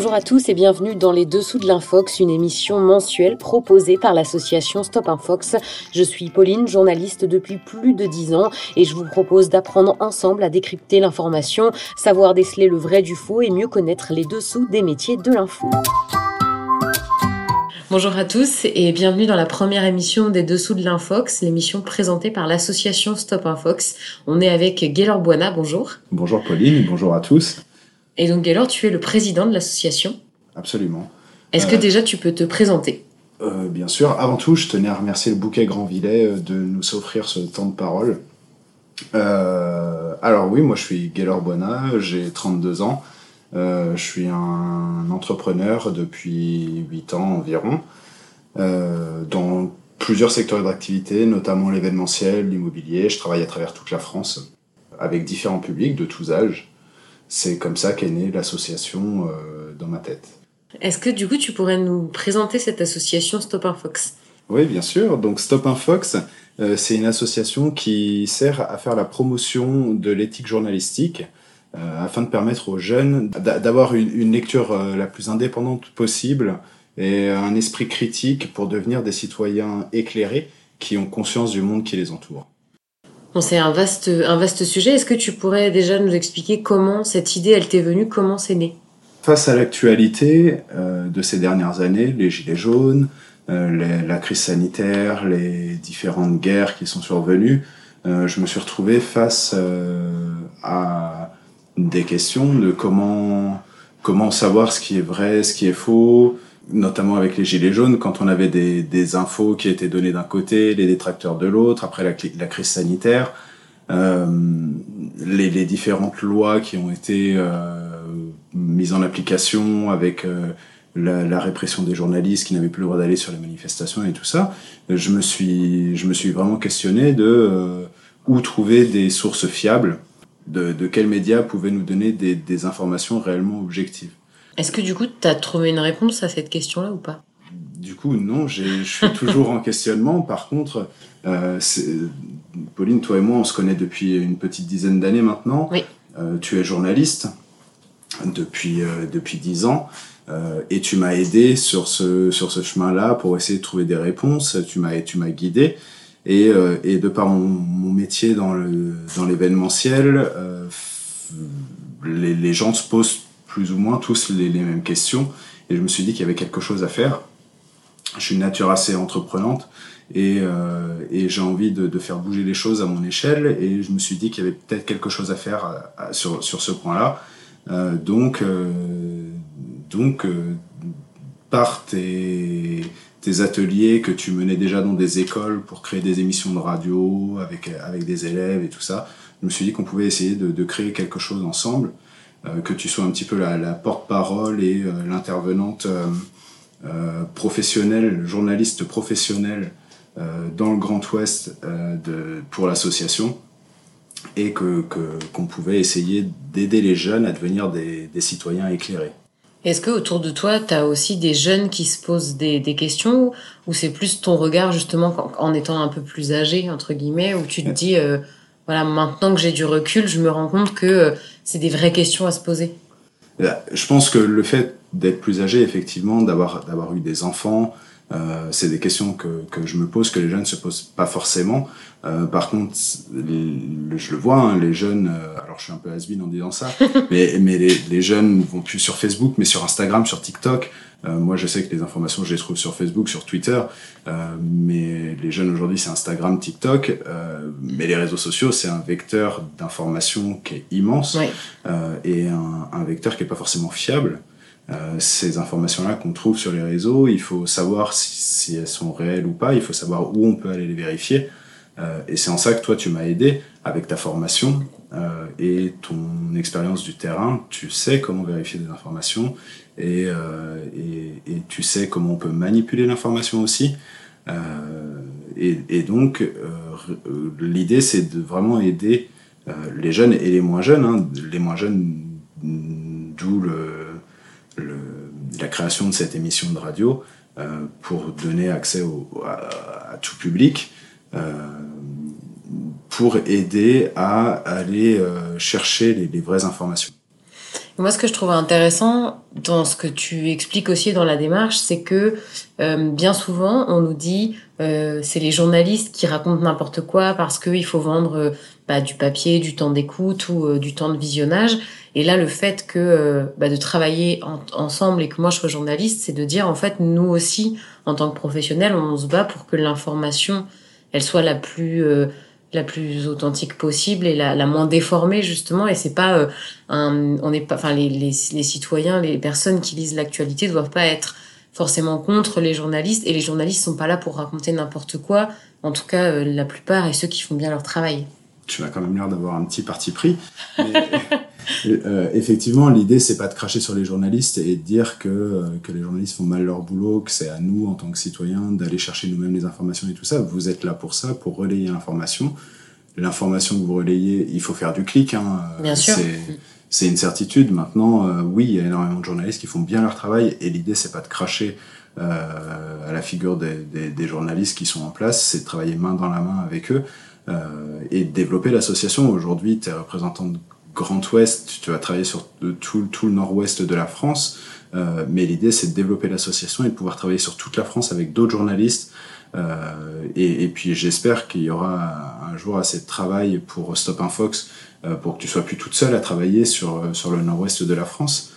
Bonjour à tous et bienvenue dans Les Dessous de l'Infox, une émission mensuelle proposée par l'association Stop Infox. Je suis Pauline, journaliste depuis plus de dix ans et je vous propose d'apprendre ensemble à décrypter l'information, savoir déceler le vrai du faux et mieux connaître les dessous des métiers de l'info. Bonjour à tous et bienvenue dans la première émission des Dessous de l'Infox, l'émission présentée par l'association Stop Infox. On est avec Gaylor Buana, bonjour. Bonjour Pauline, bonjour à tous. Et donc Gaylor, tu es le président de l'association Absolument. Est-ce que déjà tu peux te présenter? euh, Bien sûr. Avant tout, je tenais à remercier le bouquet Grand Villet euh, de nous offrir ce temps de parole. Euh, alors oui, moi je suis Gaylor Buana, j'ai 32 ans. je suis un entrepreneur depuis 8 ans environ, dans plusieurs secteurs d'activité, notamment l'événementiel, l'immobilier. Je travaille à travers toute la France avec différents publics de tous âges c'est comme ça qu'est née l'association euh, dans ma tête. Est-ce que du coup tu pourrais nous présenter cette association Stop un Fox? Oui, bien sûr. Donc Stop un Fox, euh, c'est une association qui sert à faire la promotion de l'éthique journalistique euh, afin de permettre aux jeunes d'avoir une, lecture la plus indépendante possible et un esprit critique pour devenir des citoyens éclairés qui ont conscience du monde qui les entoure c'est un vaste, un vaste sujet. Est-ce que tu pourrais déjà nous expliquer comment cette idée, elle t'est venue, comment c'est né? Face à l'actualité euh, de ces dernières années, les gilets jaunes, euh, la crise sanitaire, les différentes guerres qui sont survenues, euh, je me suis retrouvé face à des questions de comment, comment savoir ce qui est vrai, ce qui est faux, notamment avec les gilets jaunes, quand on avait des, des infos qui étaient données d'un côté, les détracteurs de l'autre, après la, crise sanitaire, euh, les, les, différentes lois qui ont été euh, mises en application avec euh, la, la, répression des journalistes qui n'avaient plus le droit d'aller sur les manifestations et tout ça, je me suis, je me suis vraiment questionné de euh, où trouver des sources fiables, de, de quels médias pouvaient nous donner des, des informations réellement objectives. Est-ce que du coup, tu as trouvé une réponse à cette question-là ou pas? Du coup, non, je suis toujours en questionnement. Par contre, euh, Pauline, toi et moi, on se connaît depuis une petite dizaine d'années maintenant. Oui. Euh, tu es journaliste depuis, euh, depuis 10 ans. Euh, et tu m'as aidé sur ce, sur ce chemin-là pour essayer de trouver des réponses. Tu m'as, tu m'as guidé. Et, et de par mon, mon métier dans, le, dans l'événementiel, les, les gens se posent plus ou moins tous les, mêmes questions. Et je me suis dit qu'il y avait quelque chose à faire. Je suis une nature assez entreprenante et, euh, j'ai envie de, faire bouger les choses à mon échelle. Et je me suis dit qu'il y avait peut-être quelque chose à faire sur, sur ce point-là. Euh, donc, euh, donc par tes, tes ateliers que tu menais déjà dans des écoles pour créer des émissions de radio avec, avec des élèves et tout ça, je me suis dit qu'on pouvait essayer de créer quelque chose ensemble. Euh, que tu sois un petit peu la, la porte-parole et euh, l'intervenante euh, professionnelle, journaliste professionnelle dans le Grand Ouest de, pour l'association et que qu'on pouvait essayer d'aider les jeunes à devenir des, des citoyens éclairés. Est-ce que autour de toi, tu as aussi des jeunes qui se posent des, des questions ou c'est plus ton regard justement en étant un peu plus âgé entre guillemets où tu te dis euh, voilà maintenant que j'ai du recul, je me rends compte que c'est des vraies questions à se poser. Je pense que le fait d'être plus âgé, effectivement, d'avoir d'avoir eu des enfants, euh, c'est des questions que, que je me pose, que les jeunes ne se posent pas forcément. Euh, par contre, les, je le vois, hein, les jeunes, euh, alors je suis un peu has en disant ça, mais, mais les, les, jeunes vont plus sur Facebook, mais sur Instagram, sur TikTok. Euh, moi, je sais que les informations, je les trouve sur Facebook, sur Twitter, euh, mais les jeunes aujourd'hui, c'est Instagram, TikTok. Euh, mais les réseaux sociaux, c'est un vecteur d'information qui est immense oui. et un, un, vecteur qui est pas forcément fiable. Ces informations-là qu'on trouve sur les réseaux, il faut savoir si, elles sont réelles ou pas. Il faut savoir où on peut aller les vérifier. et c'est en ça que toi, tu m'as aidé avec ta formation euh, et ton expérience du terrain, tu sais comment vérifier des informations et, euh, et, tu sais comment on peut manipuler l'information aussi. Euh, et, donc, euh, l'idée, c'est de vraiment aider euh, les jeunes et les moins jeunes. Hein, les moins jeunes, d'où le, le, la création de cette émission de radio euh, pour donner accès au, à, tout public. Euh, pour aider à aller euh, chercher les, vraies informations. Moi, ce que je trouve intéressant dans ce que tu expliques aussi dans la démarche, c'est que euh, bien souvent, on nous dit euh, c'est les journalistes qui racontent n'importe quoi parce qu'il faut vendre euh, bah, du papier, du temps d'écoute ou euh, du temps de visionnage. Et là, le fait que euh, bah, de travailler ensemble et que moi je sois journaliste, c'est de dire en fait nous aussi, en tant que professionnels, on se bat pour que l'information elle soit la plus la plus authentique possible et la, la moins déformée justement. Et c'est pas un on n'est pas enfin les, les, les citoyens les personnes qui lisent l'actualité doivent pas être forcément contre les journalistes. Et les journalistes sont pas là pour raconter n'importe quoi. En tout cas euh, la plupart et ceux qui font bien leur travail. Tu as quand même l'air d'avoir un petit parti pris. Mais, euh, effectivement l'idée c'est pas de cracher sur les journalistes et de dire que euh, que les journalistes font mal leur boulot que c'est à nous en tant que citoyens d'aller chercher nous-mêmes les informations et tout ça vous êtes là pour ça pour relayer l'information l'information que vous relayez il faut faire du clic hein. bien sûr c'est une certitude. Maintenant, euh, oui, il y a énormément de journalistes qui font bien leur travail et l'idée, c'est pas de cracher euh, à la figure des, des, des, journalistes qui sont en place, c'est de travailler main dans la main avec eux euh, et de développer l'association. Aujourd'hui, tu es représentant de Grand Ouest, tu vas travailler sur tout, tout le nord-ouest de la France, euh, mais l'idée, c'est de développer l'association et de pouvoir travailler sur toute la France avec d'autres journalistes. Euh, et, puis j'espère qu'il y aura un jour assez de travail pour Stop Infox euh, pour que tu sois plus toute seule à travailler sur, sur le nord-ouest de la France.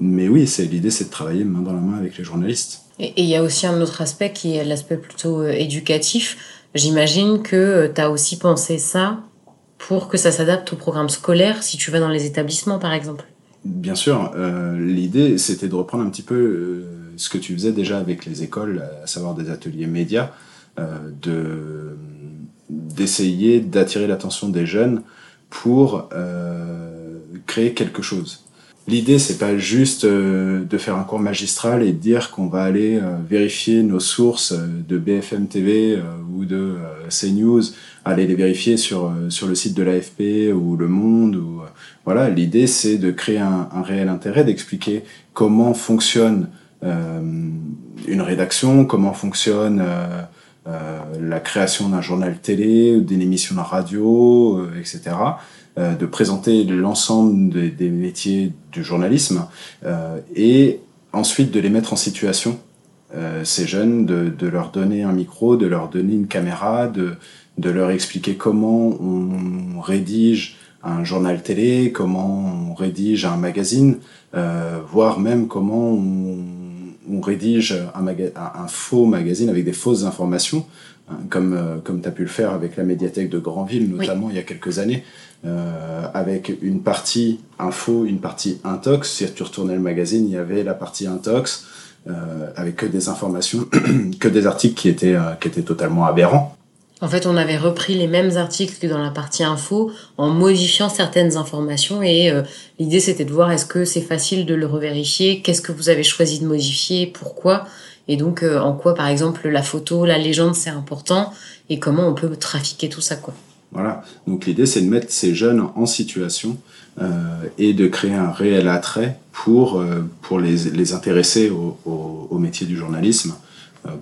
Mais oui, c'est l'idée, c'est de travailler main dans la main avec les journalistes. Et il y a aussi un autre aspect qui est l'aspect plutôt éducatif. J'imagine que tu as aussi pensé ça pour que ça s'adapte au programme scolaire si tu vas dans les établissements, par exemple. Bien sûr, euh, l'idée c'était de reprendre un petit peu euh, ce que tu faisais déjà avec les écoles, à savoir des ateliers médias, euh, de d'essayer d'attirer l'attention des jeunes pour créer quelque chose. L'idée, c'est pas juste euh, de faire un cours magistral et de dire qu'on va aller euh, vérifier nos sources euh, de BFM TV euh, ou de euh, CNews, aller les vérifier sur sur le site de l'AFP ou Le Monde ou voilà. L'idée, c'est de créer un, un réel intérêt, d'expliquer comment fonctionne une rédaction, comment fonctionne euh, la création d'un journal télé, d'une émission de radio, euh, etc. Euh, de présenter l'ensemble des, métiers du journalisme euh, et ensuite de les mettre en situation, euh, ces jeunes, de, de, leur donner un micro, de leur donner une caméra, de, leur expliquer comment on rédige un journal télé, comment on rédige un magazine, euh, voire même comment on rédige un, faux magazine avec des fausses informations, comme, euh, comme tu as pu le faire avec la médiathèque de Granville, notamment oui. il y a quelques années, euh, avec une partie info, une partie intox. Si tu retournais le magazine, il y avait la partie intox, euh, avec que des informations, que des articles qui étaient, euh, qui étaient totalement aberrants. En fait, on avait repris les mêmes articles que dans la partie info en modifiant certaines informations et euh, l'idée c'était de voir est-ce que c'est facile de le revérifier, qu'est-ce que vous avez choisi de modifier, pourquoi et donc euh, en quoi par exemple la photo, la légende c'est important et comment on peut trafiquer tout ça quoi. Voilà, donc l'idée c'est de mettre ces jeunes en situation euh, et de créer un réel attrait pour, euh, pour les, les intéresser au, au, au métier du journalisme,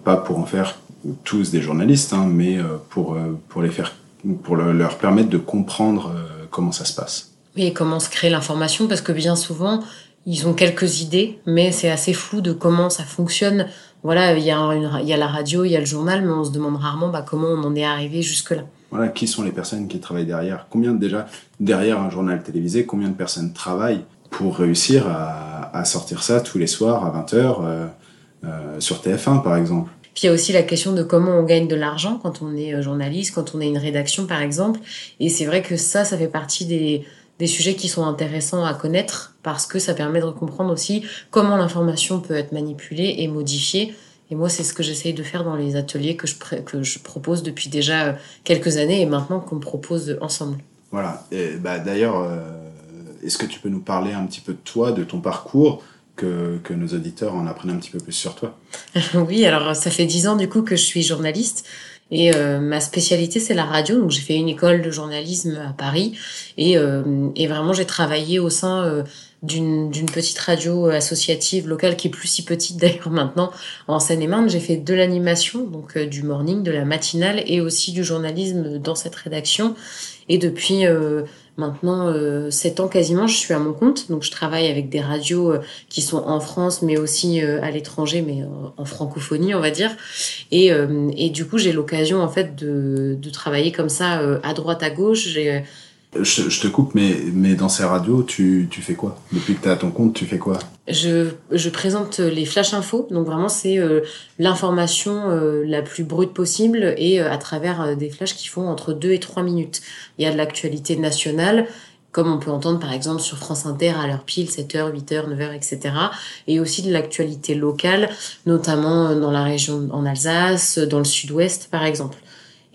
pas pour en faire tous des journalistes, hein, mais pour, pour, les faire, pour le, leur permettre de comprendre comment ça se passe. Oui, et comment se crée l'information, parce que bien souvent, ils ont quelques idées, mais c'est assez flou de comment ça fonctionne. Voilà, il y, a une, il y a la radio, il y a le journal, mais on se demande rarement bah, comment on en est arrivé jusque-là. Voilà, qui sont les personnes qui travaillent derrière? Combien déjà, derrière un journal télévisé, combien de personnes travaillent pour réussir à, à sortir ça tous les soirs à 20h euh, euh, sur TF1 par exemple? Puis il y a aussi la question de comment on gagne de l'argent quand on est journaliste, quand on est une rédaction par exemple. Et c'est vrai que ça, ça fait partie des, des sujets qui sont intéressants à connaître parce que ça permet de comprendre aussi comment l'information peut être manipulée et modifiée. Et moi, c'est ce que j'essaye de faire dans les ateliers que je, que je propose depuis déjà quelques années et maintenant qu'on propose ensemble. Voilà. Et bah, D'ailleurs, euh, est-ce que tu peux nous parler un petit peu de toi, de ton parcours que, que, nos auditeurs en apprennent un petit peu plus sur toi? oui, alors ça fait dix ans du coup que je suis journaliste et euh, ma spécialité c'est la radio. Donc j'ai fait une école de journalisme à Paris et, euh, et vraiment j'ai travaillé au sein euh, d'une petite radio associative locale qui est plus si petite d'ailleurs maintenant en Seine-et-Marne. J'ai fait de l'animation, donc euh, du morning, de la matinale et aussi du journalisme dans cette rédaction. Et depuis maintenant euh, 7 ans quasiment, je suis à mon compte. Donc je travaille avec des radios euh, qui sont en France, mais aussi euh, à l'étranger, mais en francophonie, on va dire. Et, et du coup, j'ai l'occasion en fait de, de travailler comme ça à droite, à gauche. J'ai je, te coupe, mais, mais dans ces radios, tu, tu fais quoi? Depuis que tu à ton compte, tu fais quoi? Je, je présente les flash infos. Donc vraiment, c'est euh, l'information euh, la plus brute possible et euh, à travers des flashs qui font entre 2 et 3 minutes. Il y a de l'actualité nationale, comme on peut entendre par exemple sur France Inter à l'heure pile, 7h, 8h, 9h, etc. Et aussi de l'actualité locale, notamment dans la région en Alsace, dans le sud-ouest par exemple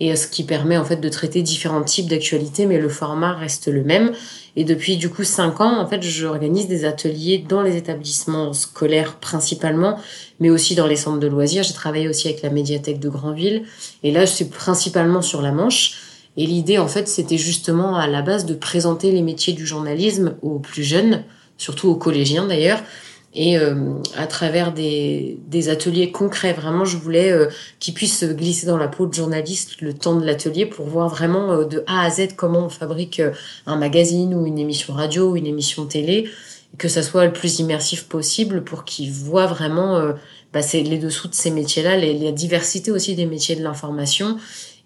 et ce qui permet en fait de traiter différents types d'actualités, mais le format reste le même. Et depuis du coup cinq ans, en fait, j'organise des ateliers dans les établissements scolaires principalement, mais aussi dans les centres de loisirs. J'ai travaillé aussi avec la médiathèque de Granville, et là, suis principalement sur la Manche. Et l'idée, en fait, c'était justement à la base de présenter les métiers du journalisme aux plus jeunes, surtout aux collégiens d'ailleurs, et euh, à travers des, des, ateliers concrets. Vraiment, je voulais euh, qu'ils puissent glisser dans la peau de journaliste le temps de l'atelier pour voir vraiment euh, de A à Z comment on fabrique un magazine ou une émission radio ou une émission télé, que ça soit le plus immersif possible pour qu'ils voient vraiment bah, les dessous de ces métiers-là, la diversité aussi des métiers de l'information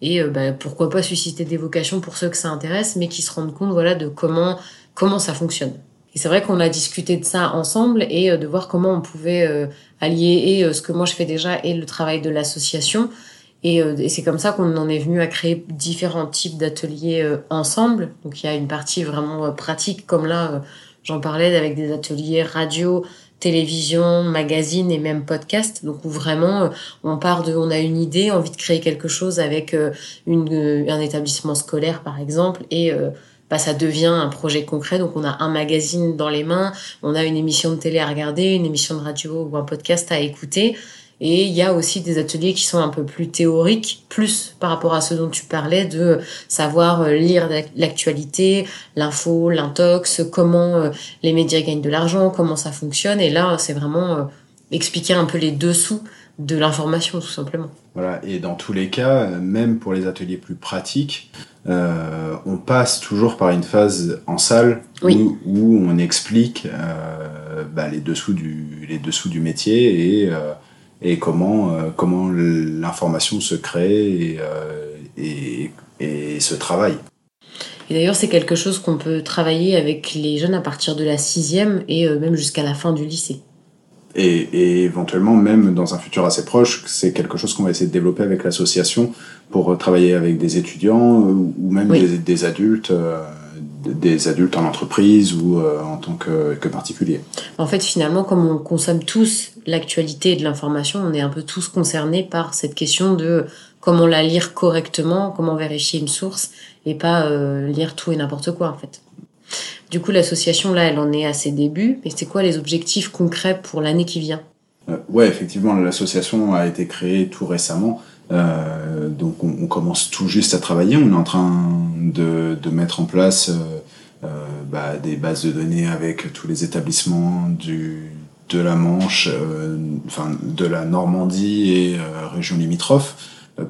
et bah, pourquoi pas susciter des vocations pour ceux que ça intéresse, mais qui se rendent compte voilà de comment comment ça fonctionne. Et c'est vrai qu'on a discuté de ça ensemble et euh, de voir comment on pouvait euh, allier euh, ce que moi je fais déjà et le travail de l'association. Et, et c'est comme ça qu'on en est venu à créer différents types d'ateliers ensemble. Donc il y a une partie vraiment pratique, comme là j'en parlais, avec des ateliers radio, télévision, magazine et même podcast. Donc où vraiment on part de, on a une idée, envie de créer quelque chose avec une, un établissement scolaire par exemple et bah, ça devient un projet concret. Donc on a un magazine dans les mains, on a une émission de télé à regarder, une émission de radio ou un podcast à écouter. Et il y a aussi des ateliers qui sont un peu plus théoriques, plus par rapport à ce dont tu parlais, de savoir euh, lire l'actualité, l'info, l'intox, comment euh, les médias gagnent de l'argent, comment ça fonctionne. Et là, c'est vraiment euh, expliquer un peu les dessous de l'information, tout simplement. Voilà, et dans tous les cas, même pour les ateliers plus pratiques, euh, on passe toujours par une phase en salle où, on explique euh, bah, les, dessous du, les dessous du métier et, euh, et comment, comment l'information se crée et, et, se travaille. Et d'ailleurs, c'est quelque chose qu'on peut travailler avec les jeunes à partir de la sixième et même jusqu'à la fin du lycée. Et, éventuellement, même dans un futur assez proche, c'est quelque chose qu'on va essayer de développer avec l'association pour travailler avec des étudiants euh, ou même des, adultes, euh, des adultes en entreprise ou euh, en tant que, que, particulier. En fait, finalement, comme on consomme tous l'actualité et de l'information, on est un peu tous concernés par cette question de comment la lire correctement, comment vérifier une source et pas lire tout et n'importe quoi en fait. Du coup, l'association, là, elle en est à ses débuts. Mais c'est quoi les objectifs concrets pour l'année qui vient? Euh, Ouais, effectivement, l'association a été créée tout récemment. Euh, donc, on, commence tout juste à travailler. On est en train de, mettre en place euh, euh bah, des bases de données avec tous les établissements de la Manche, enfin, de la Normandie et région limitrophe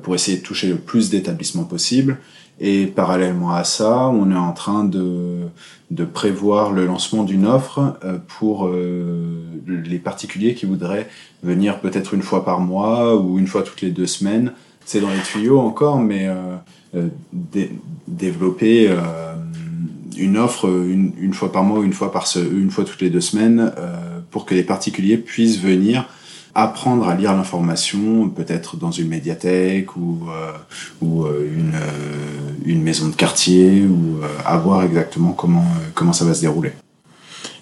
pour essayer de toucher le plus d'établissements possible. Et parallèlement à ça, on est en train de, de prévoir le lancement d'une offre euh, pour euh, les particuliers qui voudraient venir peut-être une fois par mois ou une fois toutes les deux semaines. C'est dans les tuyaux encore, mais euh, développer une offre une, une, fois par mois ou une fois, par une fois toutes les deux semaines pour que les particuliers puissent venir apprendre à lire l'information, peut-être dans une médiathèque ou, euh, ou euh, une, euh, une, maison de quartier, ou à voir exactement comment, comment ça va se dérouler.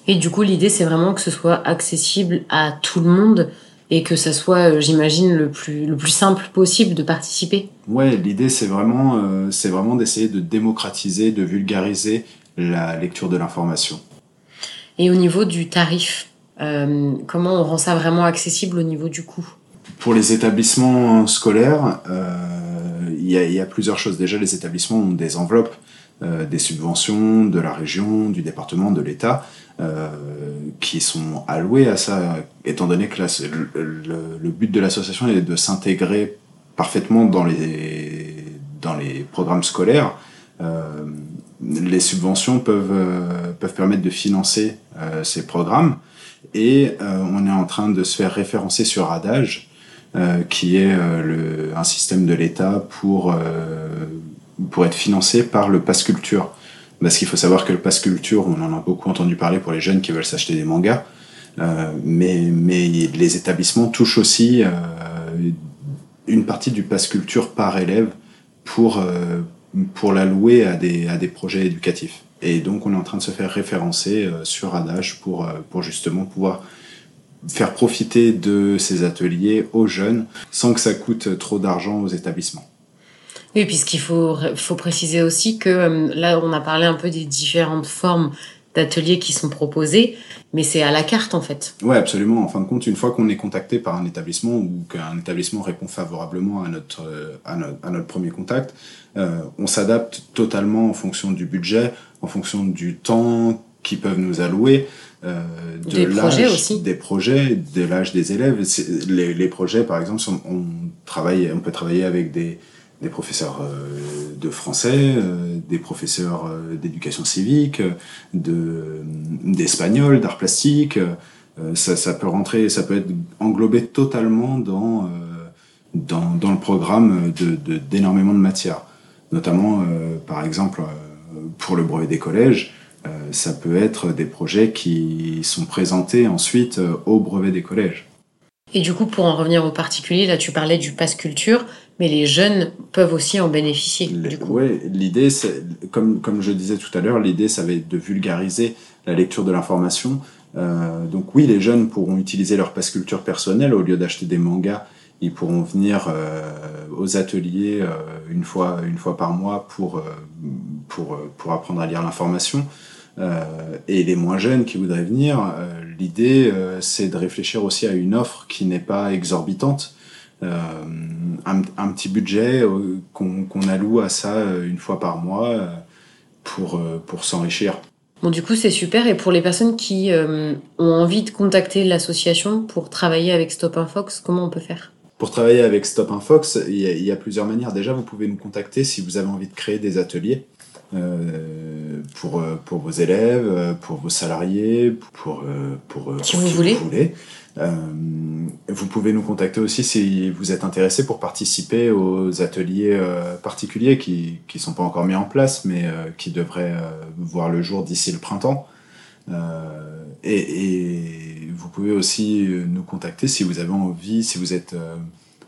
Et du coup, l'idée, c'est vraiment que ce soit accessible à tout le monde et que ça soit, j'imagine, le plus, le plus simple possible de participer. Ouais, l'idée, c'est vraiment, c'est vraiment d'essayer de démocratiser, de vulgariser la lecture de l'information. Et au niveau du tarif, euh, comment on rend ça vraiment accessible au niveau du coût? Pour les établissements scolaires, euh, il y, a plusieurs choses. Déjà, les établissements ont des enveloppes, euh, des subventions de la région, du département, de l'État, qui sont allouées à ça, étant donné que le, but de l'association est de s'intégrer parfaitement dans les, programmes scolaires les subventions peuvent permettre de financer ces programmes. Et on est en train de se faire référencer sur Adage, qui est le, un système de l'État pour, pour être financé par le Pass Culture. Parce qu'il faut savoir que le Pass Culture, on en a beaucoup entendu parler pour les jeunes qui veulent s'acheter des mangas, mais, mais les établissements touchent aussi une partie du pass culture par élève pour, euh, pour l'allouer à des, à des projets éducatifs. Et donc on est en train de se faire référencer euh, sur Adage pour, euh, pour justement pouvoir faire profiter de ces ateliers aux jeunes sans que ça coûte trop d'argent aux établissements. Oui, puisqu'il faut, faut préciser aussi que là, on a parlé un peu des différentes formes d'ateliers qui sont proposés, mais c'est à la carte en fait. Oui, absolument. En fin de compte, une fois qu'on est contacté par un établissement ou qu'un établissement répond favorablement à notre, à notre, premier contact, euh, on s'adapte totalement en fonction du budget, en fonction du temps qu'ils peuvent nous allouer. Euh, de des projets aussi. Des projets, de l'âge des élèves. Les, les, projets, par exemple, on, travaille, on peut travailler avec des, des professeurs euh, de français, euh, des professeurs euh, d'éducation civique, de d'espagnol, d'art plastique. Ça, ça, peut rentrer, ça peut être englobé totalement dans dans, dans le programme de d'énormément de, matières. Notamment, par exemple, pour le brevet des collèges, ça peut être des projets qui sont présentés ensuite au brevet des collèges. Et du coup, pour en revenir au particulier, là tu parlais du pass culture mais les jeunes peuvent aussi en bénéficier. Oui, l'idée, comme, comme je disais tout à l'heure, l'idée, ça va être de vulgariser la lecture de l'information. Euh, donc oui, les jeunes pourront utiliser leur passe culture personnelle au lieu d'acheter des mangas. Ils pourront venir euh, aux ateliers euh, une, fois, une fois par mois pour, pour, pour apprendre à lire l'information. et les moins jeunes qui voudraient venir, l'idée, c'est de réfléchir aussi à une offre qui n'est pas exorbitante euh, un, un, petit budget euh, qu'on alloue à ça euh, une fois par mois pour, pour s'enrichir. Bon, du coup, c'est super. Et pour les personnes qui ont envie de contacter l'association pour travailler avec Stop Fox, comment on peut faire? Pour travailler avec Stop Fox, il y, y, a plusieurs manières. Déjà, vous pouvez nous contacter si vous avez envie de créer des ateliers. Euh, pour, pour vos élèves, pour vos salariés, pour, pour, qui vous, voulez. vous voulez. Euh, vous pouvez nous contacter aussi si vous êtes intéressé pour participer aux ateliers euh, particuliers qui ne sont pas encore mis en place, mais euh, qui devraient voir le jour d'ici le printemps. Et, vous pouvez aussi nous contacter si vous avez envie, si vous êtes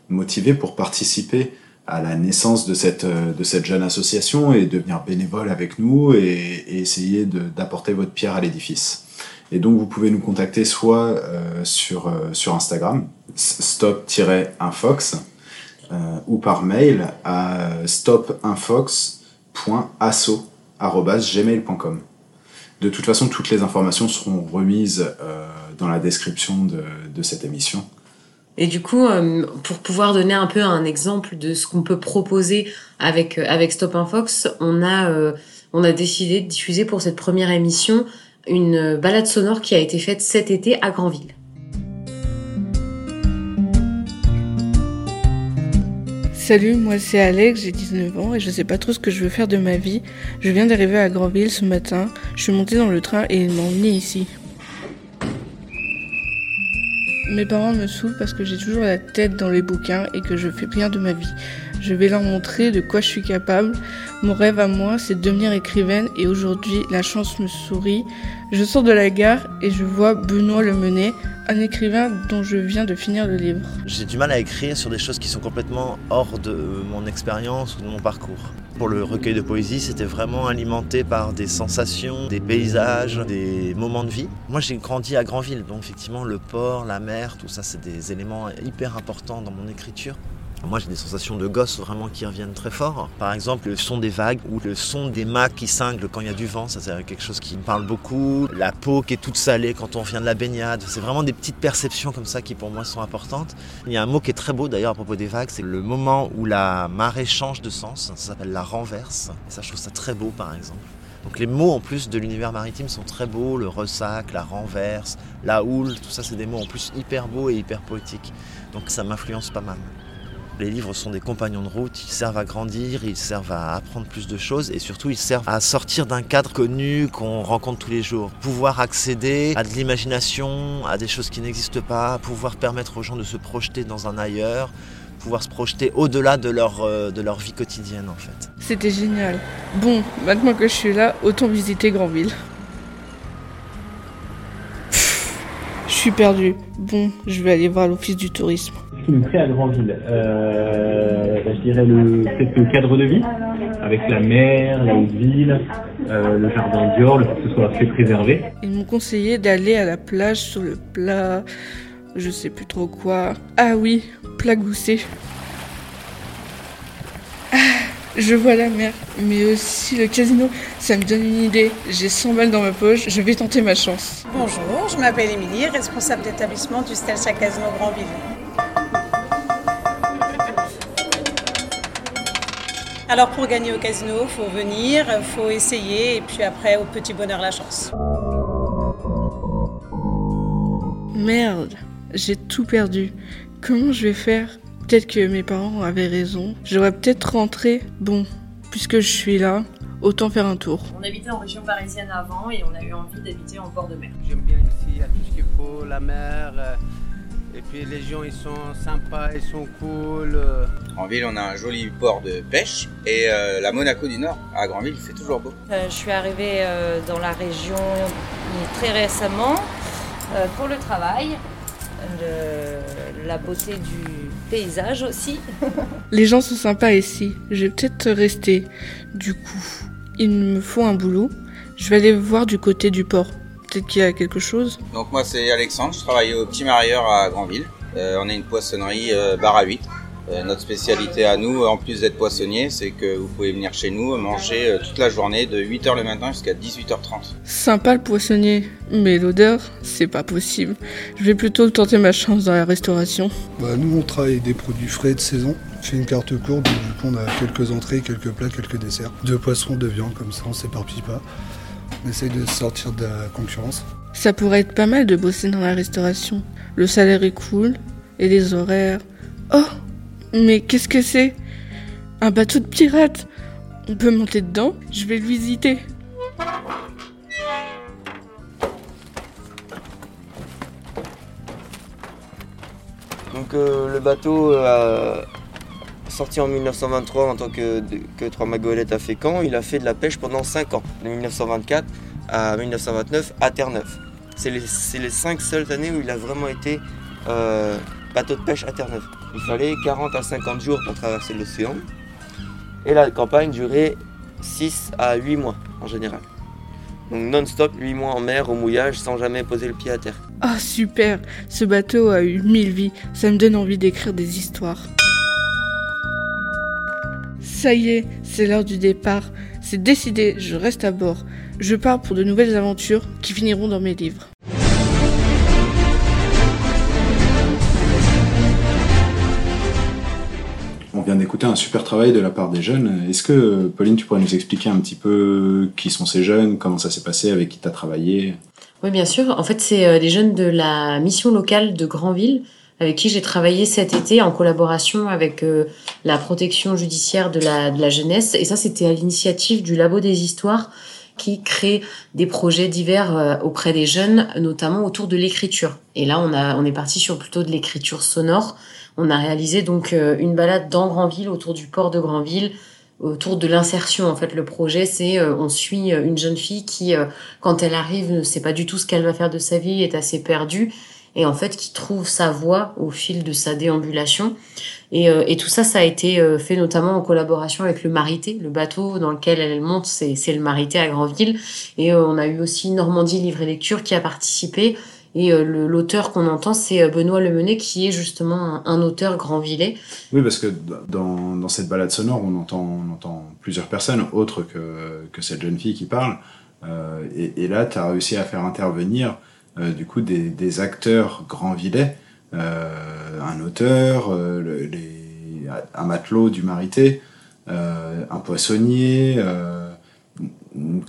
motivé pour participer à la naissance de cette, de cette jeune association et devenir bénévole avec nous et, et essayer d'apporter votre pierre à l'édifice. Et donc, vous pouvez nous contacter soit euh, sur, euh, sur Instagram, stop-infox, euh, ou par mail à stopinfox.asso.gmail.com. De toute façon, toutes les informations seront remises dans la description de, de, cette émission. Et du coup, pour pouvoir donner un peu un exemple de ce qu'on peut proposer avec, avec Stop Infox, on a, on a décidé de diffuser pour cette première émission une balade sonore qui a été faite cet été à Granville. Salut, moi c'est Alex, j'ai 19 ans et je sais pas trop ce que je veux faire de ma vie. Je viens d'arriver à Granville ce matin, je suis montée dans le train et ils m'ont emmené ici. Mes parents me saoulent parce que j'ai toujours la tête dans les bouquins et que je fais rien de ma vie. Je vais leur montrer de quoi je suis capable. Mon rêve à moi, c'est de devenir écrivaine et aujourd'hui, la chance me sourit. Je sors de la gare et je vois Benoît Lemenet, un écrivain dont je viens de finir le livre. J'ai du mal à écrire sur des choses qui sont complètement hors de mon expérience ou de mon parcours. Pour le recueil de poésie, c'était vraiment alimenté par des sensations, des paysages, des moments de vie. Moi, j'ai grandi à Granville, donc effectivement, le port, la mer, tout ça, c'est des éléments hyper importants dans mon écriture. Moi, j'ai des sensations de gosse vraiment qui reviennent très fort. Par exemple, le son des vagues ou le son des mâts qui cinglent quand il y a du vent, ça c'est quelque chose qui me parle beaucoup. La peau qui est toute salée quand on vient de la baignade, c'est vraiment des petites perceptions comme ça qui pour moi sont importantes. Il y a un mot qui est très beau d'ailleurs à propos des vagues, c'est le moment où la marée change de sens, ça s'appelle la renverse. Et ça, je trouve ça très beau par exemple. Donc les mots en plus de l'univers maritime sont très beaux, le ressac, la renverse, la houle, tout ça c'est des mots en plus hyper beaux et hyper poétiques. Donc ça m'influence pas mal. Les livres sont des compagnons de route, ils servent à grandir, ils servent à apprendre plus de choses et surtout ils servent à sortir d'un cadre connu qu'on rencontre tous les jours. Pouvoir accéder à de l'imagination, à des choses qui n'existent pas, pouvoir permettre aux gens de se projeter dans un ailleurs, pouvoir se projeter au-delà de leur, euh, de leur vie quotidienne en fait. C'était génial. Bon, maintenant que je suis là, autant visiter Granville. Je suis perdu. Bon, je vais aller voir l'office du tourisme. Qui me plaît à Grandville, euh, bah, je dirais le, peut-être le cadre de vie, avec la mer, la haute ville, euh, le jardin Dior, le fait que ce soit assez préservé. Ils m'ont conseillé d'aller à la plage sur le plat, je sais plus trop quoi. Ah oui, plat goussé. Ah, je vois la mer, mais aussi le casino. Ça me donne une idée. J'ai 100 balles dans ma poche, je vais tenter ma chance. Bonjour, je m'appelle Émilie, responsable d'établissement du Stelsa Casino Grandville. Alors pour gagner au casino, faut venir, faut essayer et puis après au petit bonheur la chance. Merde, j'ai tout perdu. Comment je vais faire? Peut-être que mes parents avaient raison. J'aurais peut-être rentré. Bon, puisque je suis là, autant faire un tour. On habitait en région parisienne avant et on a eu envie d'habiter en bord de mer. J'aime bien ici, il y a tout ce qu'il faut, la mer. euh, et puis les gens, ils sont sympas, ils sont cool. euh. En ville, on a un joli port de pêche et euh, la Monaco du Nord, à Grandville, il fait toujours beau. Euh, je suis arrivée euh, dans la région très récemment euh, pour le travail, le- la beauté du paysage aussi. Les gens sont sympas ici. Je vais peut-être rester. Du coup, il me faut un boulot. Je vais aller voir du côté du port. Peut-être qu'il y a quelque chose. Donc moi, c'est Alexandre, je travaille au Petit Marieur à Grandville. Euh, on est une poissonnerie euh, bar à 8. Euh, notre spécialité à nous, en plus d'être poissonnier, c'est que vous pouvez venir chez nous manger euh, toute la journée de 8h le matin jusqu'à 18h30. Sympa le poissonnier, mais l'odeur, c'est pas possible. Je vais plutôt tenter ma chance dans la restauration. Bah, nous, on travaille des produits frais de saison. On fait une carte courte, donc du coup, on a quelques entrées, quelques plats, quelques desserts. Deux poissons, deux viandes, comme ça, on s'éparpille pas. On essaye de sortir de la concurrence. Ça pourrait être pas mal de bosser dans la restauration. Le salaire est cool, et les horaires. Oh Mais qu'est-ce que c'est? Un bateau de pirate On peut monter dedans Je vais le visiter. Donc euh, le bateau euh, sorti en 1923 en tant que, que Trois Magolettes à Fécamp, il a fait de la pêche pendant 5 ans, de 1924 à 1929 à Terre-Neuve. C'est les, les 5 seules années où il a vraiment été euh, bateau de pêche à Terre-Neuve. Il fallait 40 à 50 jours pour traverser l'océan. Et la campagne durait 6 à 8 mois en général. Donc non-stop 8 mois en mer au mouillage sans jamais poser le pied à terre. Ah super Ce bateau a eu mille vies. Ça me donne envie d'écrire des histoires. Ça y est, c'est l'heure du départ. C'est décidé, je reste à bord. Je pars pour de nouvelles aventures qui finiront dans mes livres. On vient d'écouter un super travail de la part des jeunes. Est-ce que, Pauline, tu pourrais nous expliquer un petit peu qui sont ces jeunes, comment ça s'est passé, avec qui tu as travaillé? Oui, bien sûr. En fait, c'est euh, les jeunes de la mission locale de Granville avec qui j'ai travaillé cet été en collaboration avec euh, la protection judiciaire de la, jeunesse. Et ça, c'était à l'initiative du Labo des Histoires qui crée des projets divers euh, auprès des jeunes, notamment autour de l'écriture. Et là, on, a, on est parti sur plutôt de l'écriture sonore. On a réalisé donc euh, une balade dans Granville, autour du port de Granville, autour de l'insertion. En fait, le projet, c'est euh, on suit une jeune fille qui, quand elle arrive, ne sait pas du tout ce qu'elle va faire de sa vie, est assez perdue, et en fait qui trouve sa voie au fil de sa déambulation. Et, euh, tout ça, ça a été euh, fait notamment en collaboration avec le Marité, le bateau dans lequel elle monte, c'est le Marité à Granville. Et euh, on a eu aussi Normandie Livre et Lecture qui a participé. Et l'auteur qu'on entend, c'est Benoît Lemenet, qui est justement un, un auteur grandvillais. Oui, parce que dans, dans cette balade sonore, on entend, on entend plusieurs personnes autres que, que cette jeune fille qui parle. Et, et là, tu as réussi à faire intervenir du coup des, des acteurs grandvillais, euh, un auteur, euh, un matelot du Marité, euh, un poissonnier. euh,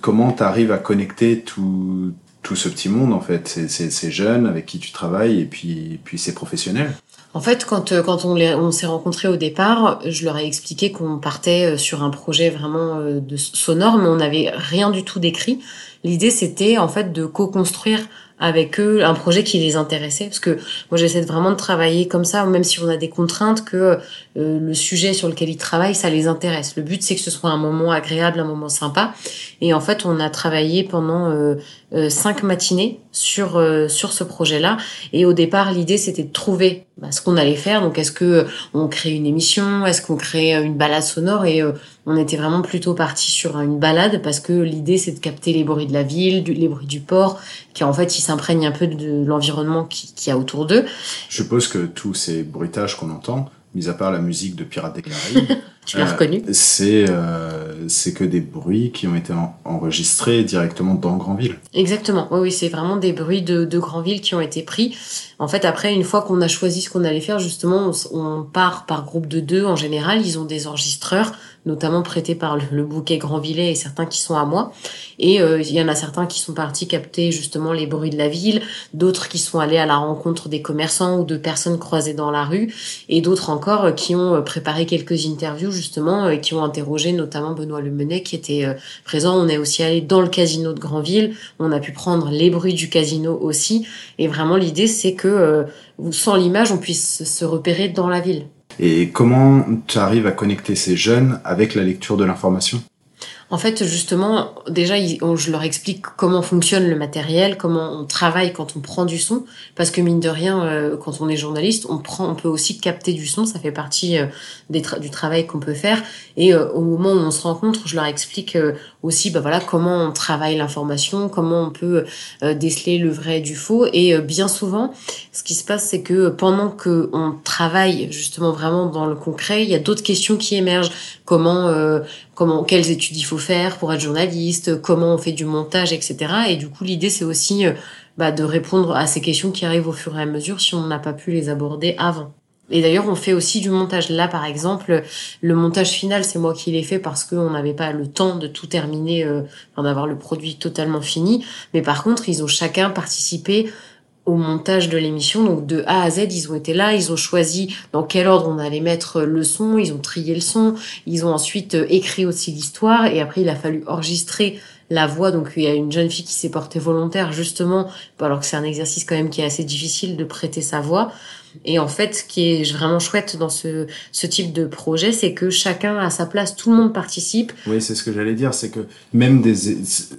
comment tu arrives à connecter tout, tout ce petit monde en fait, ces, jeunes avec qui tu travailles et puis, puis ces professionnels? En fait, quand, euh, quand on, on s'est rencontrés au départ, je leur ai expliqué qu'on partait sur un projet vraiment de sonore, mais on n'avait rien du tout décrit. L'idée, c'était en fait de co-construire avec eux un projet qui les intéressait. Parce que moi j'essaie vraiment de travailler comme ça même si on a des contraintes que euh, le sujet sur lequel ils travaillent ça les intéresse. Le but c'est que ce soit un moment agréable un moment sympa. Et en fait on a travaillé pendant euh, euh, cinq matinées sur sur ce projet là et au départ l'idée c'était de trouver bah, ce qu'on allait faire. Donc est-ce que on crée une émission? Est-ce qu'on crée une balade sonore? Et on était vraiment plutôt parti sur une balade parce que l'idée c'est de capter les bruits de la ville les bruits du port qui en fait s'imprègnent un peu de l'environnement qui, y a autour d'eux. Je suppose que tous ces bruitages qu'on entend, mis à part la musique de Pirates des Caraïbes, tu l'as reconnu C'est euh, c'est que des bruits qui ont été enregistrés directement dans Grandville. Exactement. Oui, oui, c'est vraiment des bruits de, de Grandville qui ont été pris. En fait, après, une fois qu'on a choisi ce qu'on allait faire, justement, on, on, part par groupe de deux. En général, ils ont des enregistreurs notamment prêtés par le, bouquet Grandvillet et certains qui sont à moi. Et euh, il y en a certains qui sont partis capter justement les bruits de la ville, d'autres qui sont allés à la rencontre des commerçants ou de personnes croisées dans la rue, et d'autres encore euh, qui ont euh, préparé quelques interviews justement et qui ont interrogé notamment Benoît Lemenet qui était présent. On est aussi allé dans le casino de Grandville, on a pu prendre les bruits du casino aussi. Et vraiment l'idée c'est que sans l'image on puisse se repérer dans la ville. Et comment tu arrives à connecter ces jeunes avec la lecture de l'information? En fait, justement, déjà, je leur explique comment fonctionne le matériel, comment on travaille quand on prend du son, parce que mine de rien, euh, quand on est journaliste, on prend, on peut aussi capter du son, ça fait partie euh, du travail qu'on peut faire. Et euh, au moment où on se rencontre, je leur explique aussi, bah voilà, comment on travaille l'information, comment on peut déceler le vrai du faux. Et bien souvent, ce qui se passe, c'est que pendant que on travaille justement vraiment dans le concret, il y a d'autres questions qui émergent. Comment comment, quelles études il faut faire pour être journaliste, comment on fait du montage, etc. Et du coup, l'idée, c'est aussi euh, bah, de répondre à ces questions qui arrivent au fur et à mesure si on n'a pas pu les aborder avant. Et d'ailleurs, on fait aussi du montage. Là, par exemple, le montage final, c'est moi qui l'ai fait parce qu'on n'avait pas le temps de tout terminer, euh, d'avoir le produit totalement fini. Mais par contre, ils ont chacun participé au montage de l'émission. Donc de A à Z, ils ont été là, ils ont choisi dans quel ordre on allait mettre le son, ils ont trié le son, ils ont ensuite euh, écrit aussi l'histoire. Et après il a fallu enregistrer la voix. Donc il y a une jeune fille qui s'est portée volontaire justement, alors que c'est un exercice quand même qui est assez difficile de prêter sa voix. Et en fait, ce qui est vraiment chouette dans ce, ce type de projet, c'est que chacun a sa place, tout le monde participe. Oui, c'est ce que j'allais dire, c'est que même des,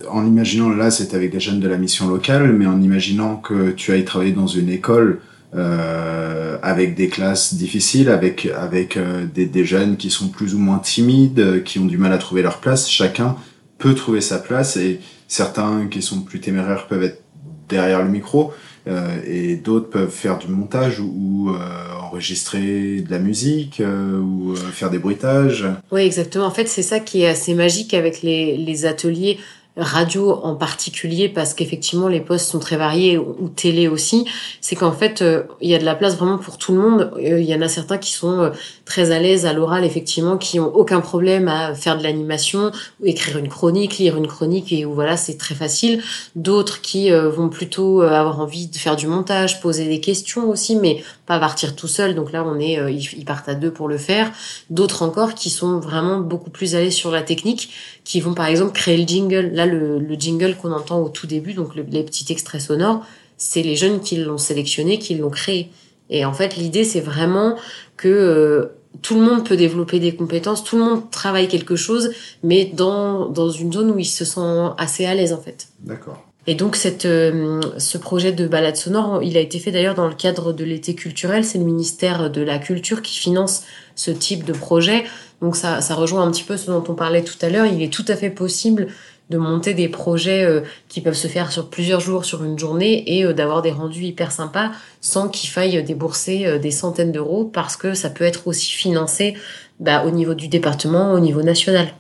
en imaginant, là c'était avec des jeunes de la mission locale, mais en imaginant que tu ailles travailler dans une école, euh, avec des classes difficiles, avec, avec euh, des, des, jeunes qui sont plus ou moins timides, qui ont du mal à trouver leur place. Chacun peut trouver sa place et certains qui sont plus téméraires peuvent être derrière le micro euh, et d'autres peuvent faire du montage ou, euh, enregistrer de la musique euh, ou faire des bruitages. Oui, exactement. En fait, c'est ça qui est assez magique avec les, les ateliers radio en particulier parce qu'effectivement les postes sont très variés ou télé aussi c'est qu'en fait euh, il y a de la place vraiment pour tout le monde. Euh, il y en a certains qui sont euh, très à l'aise à l'oral effectivement qui ont aucun problème à faire de l'animation écrire une chronique lire une chronique et où voilà c'est très facile. D'autres qui vont plutôt avoir envie de faire du montage poser des questions aussi mais pas partir tout seul. Donc là on est ils partent à deux pour le faire. D'autres encore qui sont vraiment beaucoup plus à l'aise sur la technique qui vont par exemple créer le jingle. Le, jingle qu'on entend au tout début, donc les petits extraits sonores, c'est les jeunes qui l'ont sélectionné, qui l'ont créé. Et en fait, l'idée, c'est vraiment que euh, tout le monde peut développer des compétences, tout le monde travaille quelque chose, mais dans, dans une zone où il se sent assez à l'aise, en fait. D'accord. Et donc cette, euh, ce projet de balade sonore, il a été fait d'ailleurs dans le cadre de l'été culturel. C'est le ministère de la Culture qui finance ce type de projet. Donc ça, ça rejoint un petit peu ce dont on parlait tout à l'heure. Il est tout à fait possible de monter des projets euh, qui peuvent se faire sur plusieurs jours, sur une journée, et euh, d'avoir des rendus hyper sympas sans qu'il faille débourser des centaines d'euros parce que ça peut être aussi financé bah, au niveau du département, au niveau national.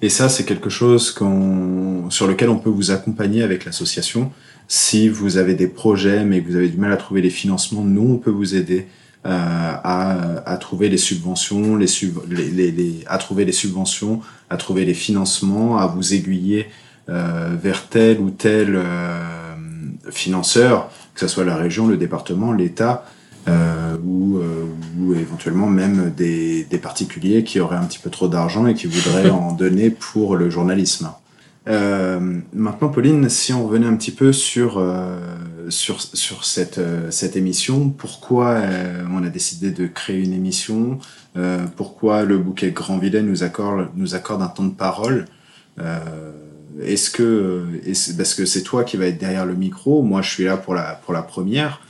Et ça, c'est quelque chose sur lequel on peut vous accompagner avec l'association. Si vous avez des projets mais que vous avez du mal à trouver les financements, nous, on peut vous aider euh, à, trouver les subventions, les, à trouver les subventions, à trouver les financements, à vous aiguiller euh, vers tel ou tel euh, financeur, que ce soit la région, le département, l'État, euh, ou, euh, ou, éventuellement même des, des, particuliers qui auraient un petit peu trop d'argent et qui voudraient en donner pour le journalisme. Euh, maintenant, Pauline, si on revenait un petit peu sur, sur, sur cette, cette émission, pourquoi on a décidé de créer une émission? Pourquoi le bouquet Grand Vilet nous accorde, nous accorde un temps de parole Est-ce que est parce que c'est toi qui va être derrière le micro Moi, je suis là pour la, pour la première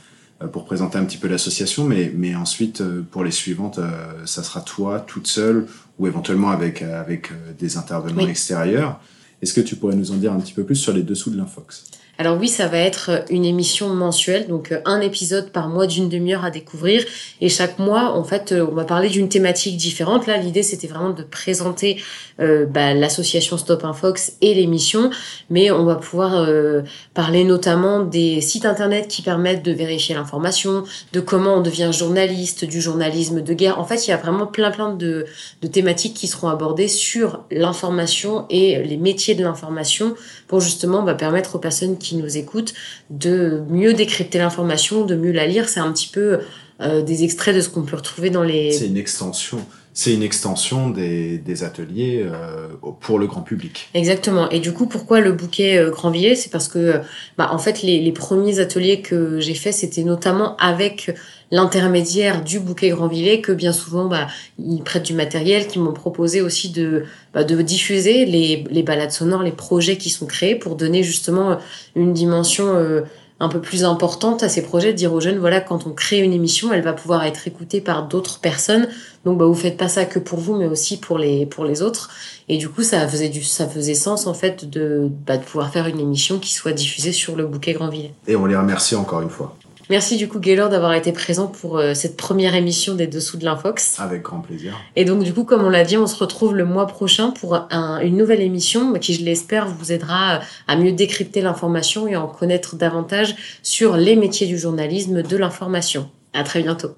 pour présenter un petit peu l'association, mais, mais ensuite, pour les suivantes, ça sera toi toute seule ou éventuellement avec, avec des intervenants oui. extérieurs. Est-ce que tu pourrais nous en dire un petit peu plus sur les dessous de l'Infox? Alors oui, ça va être une émission mensuelle, donc euh, un épisode par mois d'une demi-heure à découvrir. Et chaque mois, en fait, euh, on va parler d'une thématique différente. Là, l'idée, c'était vraiment de présenter euh, bah, l'association Stop Infox et l'émission, mais on va pouvoir euh, parler notamment des sites internet qui permettent de vérifier l'information, de comment on devient journaliste, du journalisme de guerre. En fait, il y a vraiment plein plein de thématiques qui seront abordées sur l'information et les métiers de l'information pour justement bah, permettre aux personnes qui nous écoutent de mieux décrypter l'information, de mieux la lire. C'est un petit peu euh, des extraits de ce qu'on peut retrouver dans les... C'est une extension. C'est une extension des, des ateliers euh, pour le grand public. Exactement. Et du coup, pourquoi le bouquet euh, Grand Villet C'est parce que, bah, en fait, les, les premiers ateliers que j'ai faits, c'était notamment avec l'intermédiaire du bouquet Grand Villet que bien souvent bah, ils prêtent du matériel, qui m'ont proposé aussi de, bah, de diffuser les, les balades sonores, les projets qui sont créés pour donner justement une dimension euh, un peu plus importante à ces projets, de dire aux jeunes, voilà, quand on crée une émission, elle va pouvoir être écoutée par d'autres personnes. Donc, bah, vous faites pas ça que pour vous, mais aussi pour les, pour les autres. Et du coup, ça faisait du, ça faisait sens, en fait, de, bah, de pouvoir faire une émission qui soit diffusée sur le bouquet Grand Villet. Et on les remercie encore une fois. Merci du coup Gaylor d'avoir été présent pour euh, cette première émission des Dessous de l'Infox. Avec grand plaisir. Et donc du coup, comme on l'a dit, on se retrouve le mois prochain pour un, une nouvelle émission qui, je l'espère, vous aidera à mieux décrypter l'information et à en connaître davantage sur les métiers du journalisme, de l'information. À très bientôt.